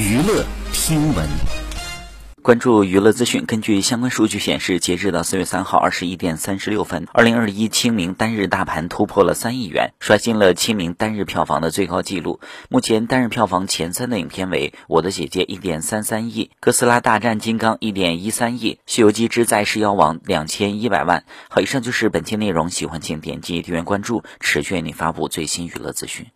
娱乐听闻。关注娱乐资讯，根据相关数据显示，截至到四月三号二十一点三十六分，二零二一清明单日大盘突破了三亿元，刷新了清明单日票房的最高纪录。目前单日票房前三的影片为《我的姐姐》一点三三亿，《哥斯拉大战金刚》一点一三亿，《西游记之再世妖王》两千一百万。好，以上就是本期内容，喜欢请点击订阅关注，持续为您发布最新娱乐资讯。